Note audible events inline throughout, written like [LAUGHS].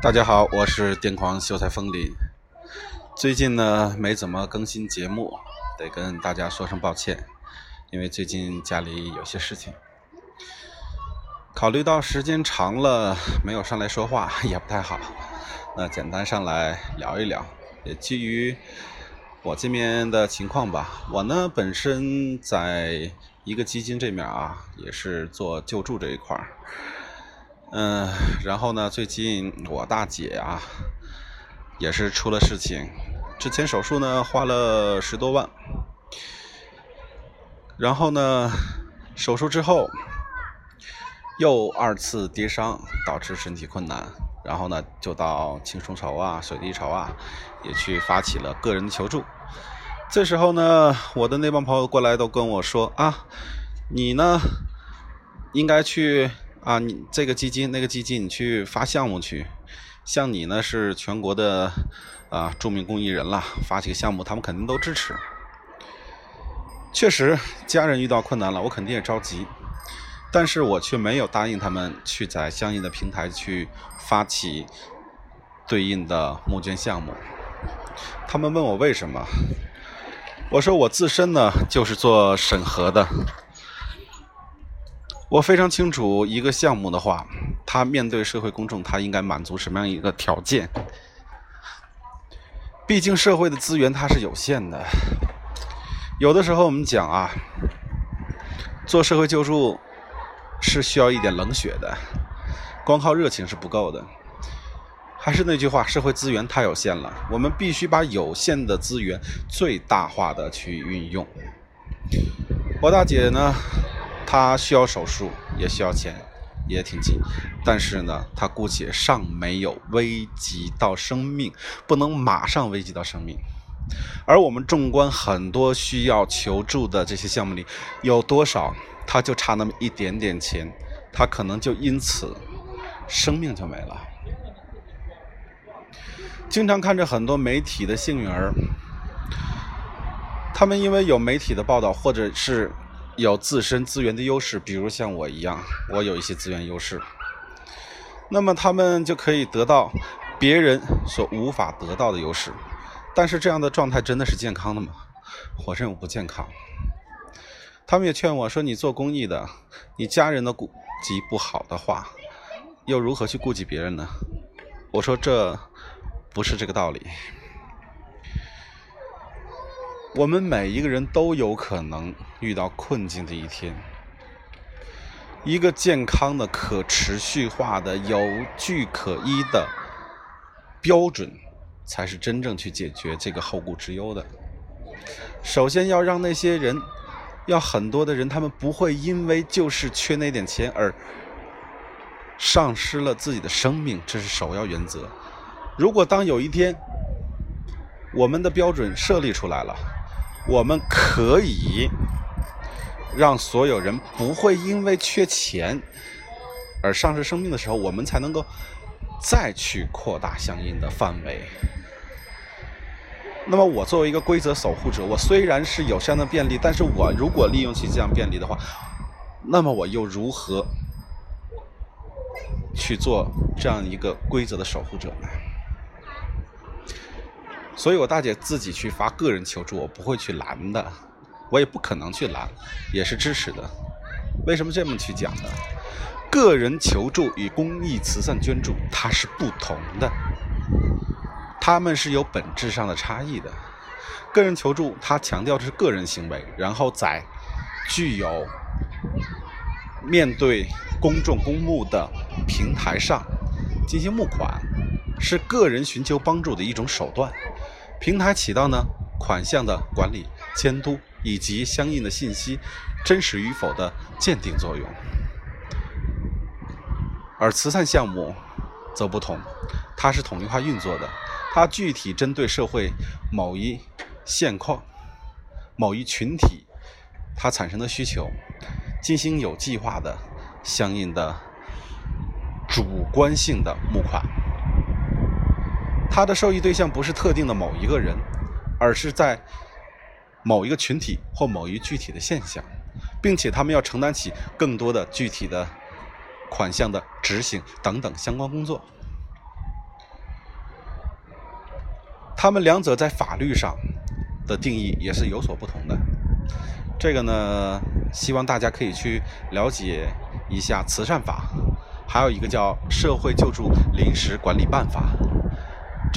大家好，我是癫狂秀才风铃。最近呢没怎么更新节目，得跟大家说声抱歉，因为最近家里有些事情。考虑到时间长了没有上来说话 [LAUGHS] 也不太好，那简单上来聊一聊，也基于我这边的情况吧。我呢本身在一个基金这面啊，也是做救助这一块儿。嗯，然后呢？最近我大姐啊，也是出了事情。之前手术呢花了十多万，然后呢，手术之后又二次跌伤，导致身体困难。然后呢，就到青松筹啊、水滴筹啊，也去发起了个人求助。这时候呢，我的那帮朋友过来都跟我说啊，你呢应该去。啊，你这个基金那个基金，你去发项目去。像你呢，是全国的啊著名公益人了，发起个项目，他们肯定都支持。确实，家人遇到困难了，我肯定也着急，但是我却没有答应他们去在相应的平台去发起对应的募捐项目。他们问我为什么，我说我自身呢就是做审核的。我非常清楚，一个项目的话，它面对社会公众，它应该满足什么样一个条件？毕竟社会的资源它是有限的，有的时候我们讲啊，做社会救助是需要一点冷血的，光靠热情是不够的。还是那句话，社会资源太有限了，我们必须把有限的资源最大化的去运用。我大姐呢？他需要手术，也需要钱，也挺急，但是呢，他姑且尚没有危及到生命，不能马上危及到生命。而我们纵观很多需要求助的这些项目里，有多少他就差那么一点点钱，他可能就因此生命就没了。经常看着很多媒体的幸运儿，他们因为有媒体的报道，或者是。有自身资源的优势，比如像我一样，我有一些资源优势，那么他们就可以得到别人所无法得到的优势。但是这样的状态真的是健康的吗？我认为不健康。他们也劝我说：“你做公益的，你家人的顾及不好的话，又如何去顾及别人呢？”我说：“这不是这个道理。”我们每一个人都有可能遇到困境的一天。一个健康的、可持续化的、有据可依的标准，才是真正去解决这个后顾之忧的。首先要让那些人，要很多的人，他们不会因为就是缺那点钱而丧失了自己的生命，这是首要原则。如果当有一天我们的标准设立出来了，我们可以让所有人不会因为缺钱而丧失生命的时候，我们才能够再去扩大相应的范围。那么，我作为一个规则守护者，我虽然是有相应的便利，但是我如果利用起这样便利的话，那么我又如何去做这样一个规则的守护者呢？所以，我大姐自己去发个人求助，我不会去拦的，我也不可能去拦，也是支持的。为什么这么去讲呢？个人求助与公益慈善捐助它是不同的，他们是有本质上的差异的。个人求助，它强调的是个人行为，然后在具有面对公众公募的平台上进行募款，是个人寻求帮助的一种手段。平台起到呢款项的管理、监督以及相应的信息真实与否的鉴定作用，而慈善项目则不同，它是统一化运作的，它具体针对社会某一现况、某一群体，它产生的需求，进行有计划的相应的主观性的募款。他的受益对象不是特定的某一个人，而是在某一个群体或某一具体的现象，并且他们要承担起更多的具体的款项的执行等等相关工作。他们两者在法律上的定义也是有所不同的。这个呢，希望大家可以去了解一下慈善法，还有一个叫社会救助临时管理办法。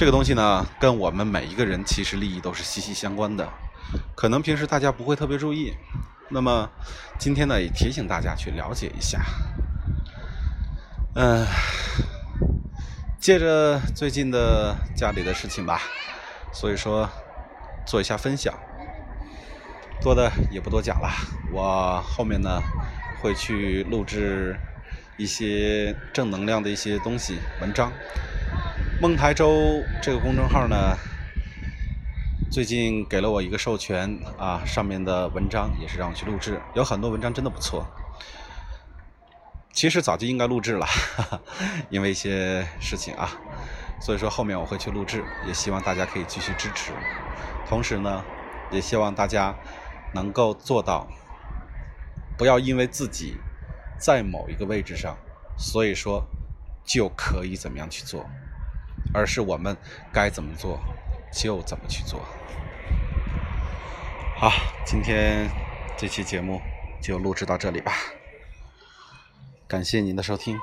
这个东西呢，跟我们每一个人其实利益都是息息相关的。可能平时大家不会特别注意，那么今天呢，也提醒大家去了解一下。嗯，借着最近的家里的事情吧，所以说做一下分享，多的也不多讲了。我后面呢会去录制一些正能量的一些东西文章。梦台州这个公众号呢，最近给了我一个授权啊，上面的文章也是让我去录制，有很多文章真的不错。其实早就应该录制了，哈 [LAUGHS] 哈因为一些事情啊，所以说后面我会去录制，也希望大家可以继续支持。同时呢，也希望大家能够做到，不要因为自己在某一个位置上，所以说就可以怎么样去做。而是我们该怎么做就怎么去做。好，今天这期节目就录制到这里吧，感谢您的收听。